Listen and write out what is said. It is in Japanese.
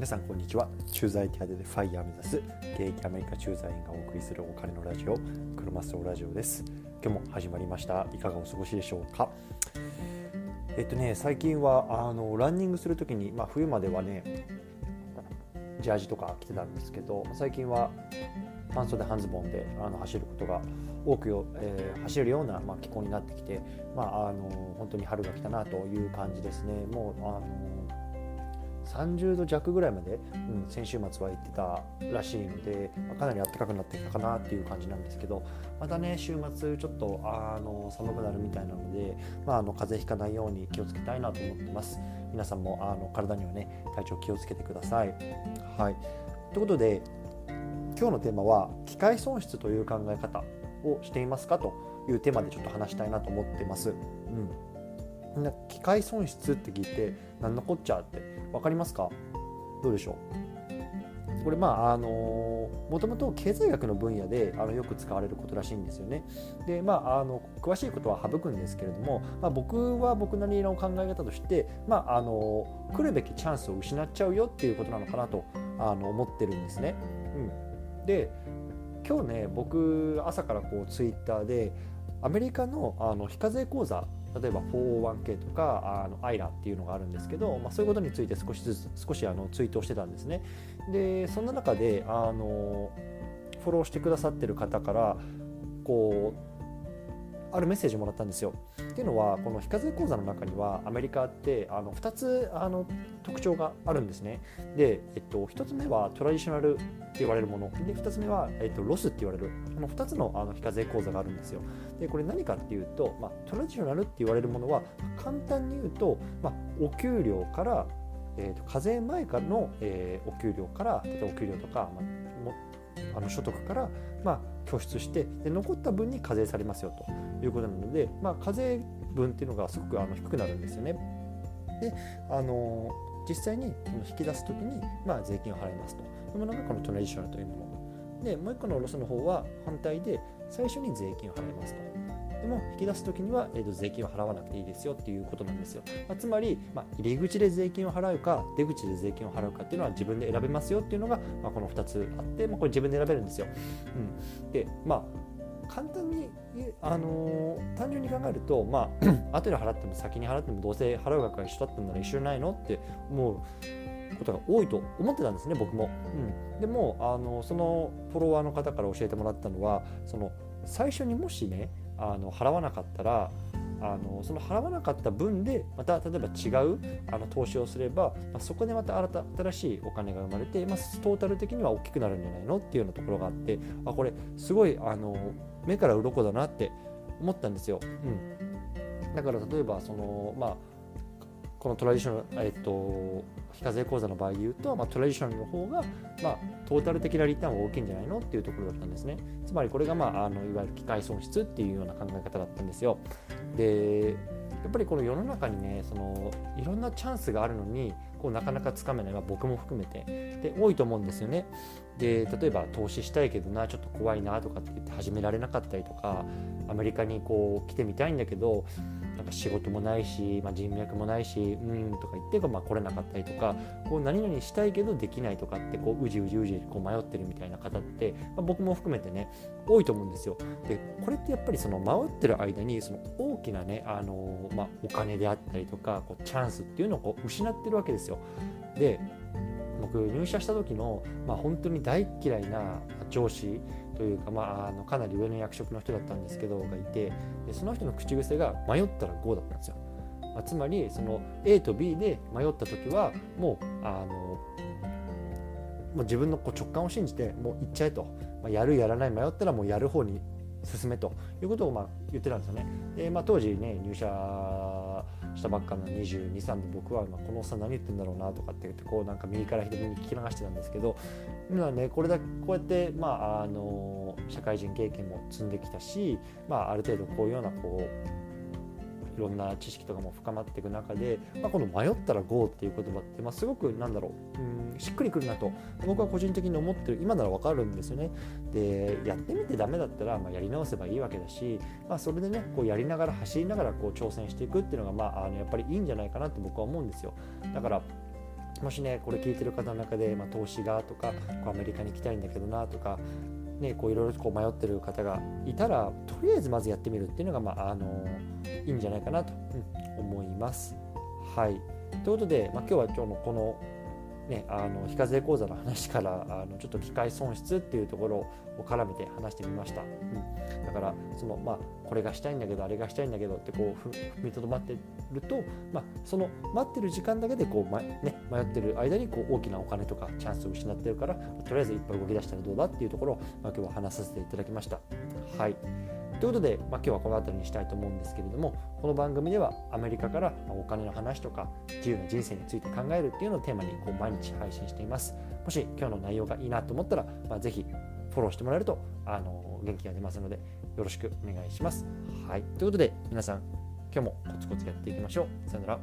皆さんこんにちは。駐在手当でファイヤー目指す現役アメリカ駐在員がお送りするお金のラジオクロマスオラジオです。今日も始まりました。いかがお過ごしでしょうか？えっとね最近はあのランニングするときにまあ、冬まではねジャージとか着てたんですけど最近は半袖半ズボンであの走ることが多くよ、えー、走れるような、まあ、気候になってきて、まあ、あの本当に春が来たなという感じですね。もうあの30度弱ぐらいまで、うん、先週末は行ってたらしいので、まあ、かなり暖かくなってきたかなっていう感じなんですけどまたね週末ちょっとあの寒くなるみたいなので、まあ、あの風邪ひかないように気をつけたいなと思ってます。皆さんもあの体にはね体調気をつけてください。はい。ということで今日のテーマは機械損失という考え方をしていますかというテーマでちょっと話したいなと思ってます。うん。な機械損失って聞いて何のこっちゃって分かりますか？どうでしょう？これまああのもともと経済学の分野であのよく使われることらしいんですよね。でまああの詳しいことは省くんですけれども、まあ、僕は僕なりの考え方として、まあ、あの来るべきチャンスを失っちゃうよっていうことなのかなとあの思ってるんですね。うん、で今日ね僕朝からこうツイッターでアメリカのあの非課税口座例えば 401k とかあの IRA っていうのがあるんですけど、まあ、そういうことについて少しずつ少しあのツイートをしてたんですね。でそんな中であのフォローしてくださってる方からこうあるメッセージもらったんですよ。っていうのはこの非課税口座の中にはアメリカってあの2つあの特徴があるんですね。で、えっと、1つ目はトラディショナルって言われるもので2つ目は、えっと、ロスって言われるこの2つのあの非課税口座があるんですよ。でこれ何かっていうと、まあ、トラディショナルって言われるものは簡単に言うと、まあ、お給料からえーと、課税前からの、えー、お給料から例えばお給料とか、まあ、あの所得から、まあ、拠出してで残った分に課税されますよということなので、まあ、課税分っていうのがすごくあの低くなるんですよね。であの実際に引き出す時に、まあ、税金を払いますというものがこのトラディショナルというものでもう一個のロスの方は反対で最初に税金を払いますと。でも引き出す時には、えー、と税金を払わなくていいですよっていうことなんですよ、まあ、つまり、まあ、入り口で税金を払うか出口で税金を払うかっていうのは自分で選べますよっていうのが、まあ、この2つあって、まあ、これ自分で選べるんですよ、うん、でまあ簡単に、あのー、単純に考えると、まあ 後で払っても先に払ってもどうせ払う額が一緒だったんなら一緒じゃないのって思うことが多いと思ってたんですね僕も、うん、でもあのそのフォロワーの方から教えてもらったのはその最初にもしねあの払わなかったらあのその払わなかった分でまた例えば違うあの投資をすれば、まあ、そこでまた新た新しいお金が生まれて、まあ、トータル的には大きくなるんじゃないのっていうようなところがあってあこれすごいあの目から鱗だなって思ったんですよ。うん、だから例えばその、まあ、このトラディショナル、えっと、非課税口座の場合で言うと、まあ、トラディショナルの方が、まあ、トータル的なリターンは大きいんじゃないのっていうところだったんですね。つまりこれが、まあ、あのいわゆる機械損失っていうような考え方だったんですよ。でやっぱりこの世の中にねそのいろんなチャンスがあるのにこうなかなかつかめない、まあ、僕も含めてで多いと思うんですよね。で例えば投資したいけどなちょっと怖いなとかって言って始められなかったりとかアメリカにこう来てみたいんだけどなんか仕事もないし、まあ、人脈もないしうんとか言って、まあ、来れなかったりとかこう何々したいけどできないとかってこううじうじうじこう迷ってるみたいな方って、まあ、僕も含めてね多いと思うんですよ。でこれってやっぱりその迷ってる間にその大きなね、あのまあ、お金であったりとかこうチャンスっていうのをこう失ってるわけですよ。で僕入社した時の、まあ、本当に大嫌いな上司というか、まあ、あのかなり上の役職の人だったんですけどがいてでその人の口癖が迷ったら GO だったんですよ。まあ、つまりその A と B で迷った時はもうあのもう自分のこう直感を信じてもう行っちゃえと、まあ、やるやらない迷ったらもうやる方に進めということをまあ言ってたんですよね。でまあ、当時ね入社したばっかの22、3で僕は、まあ、このおっさん何言ってんだろうなとかって言ってこうなんか右から左に聞き流してたんですけど今ねこれだけこうやってまああの社会人経験も積んできたし、まあ、ある程度こういうようなこういろんな知識とかも深まっていく中で、まあ、この迷ったら GO っていう言葉って、まあ、すごくなんだろううんしっくりくるなと。僕は個人的に思ってる今ならわかるんですよね。でやってみてダメだったら、まあ、やり直せばいいわけだし、まあ、それでねこうやりながら走りながらこう挑戦していくっていうのが、まあ、あのやっぱりいいんじゃないかなって僕は思うんですよ。だからもしねこれ聞いてる方の中で、まあ、投資がとかこうアメリカに行きたいんだけどなとかね、こういろいろこう迷ってる方がいたらとりあえずまずやってみるっていうのが、まあ、あのいいんじゃないかなと、うん、思います。はい、ということで、まあ、今日は今日のこのね、あの非課税口座の話からあのちょっと機械損失っていうところを絡めて話してみました、うん、だからその、まあ、これがしたいんだけどあれがしたいんだけどってこう踏みとどまってると、まあ、その待ってる時間だけでこう、まね、迷ってる間にこう大きなお金とかチャンスを失ってるからとりあえず一歩動き出したらどうだっていうところを、まあ、今日は話させていただきました。はい。ということで、まあ、今日はこの辺りにしたいと思うんですけれどもこの番組ではアメリカからお金の話とか自由な人生について考えるっていうのをテーマにこう毎日配信していますもし今日の内容がいいなと思ったら、まあ、ぜフォローしてもらえるとあの元気が出ますのでよろしくお願いします。はい、ということで皆さん今日もコツコツやっていきましょう。さよなら。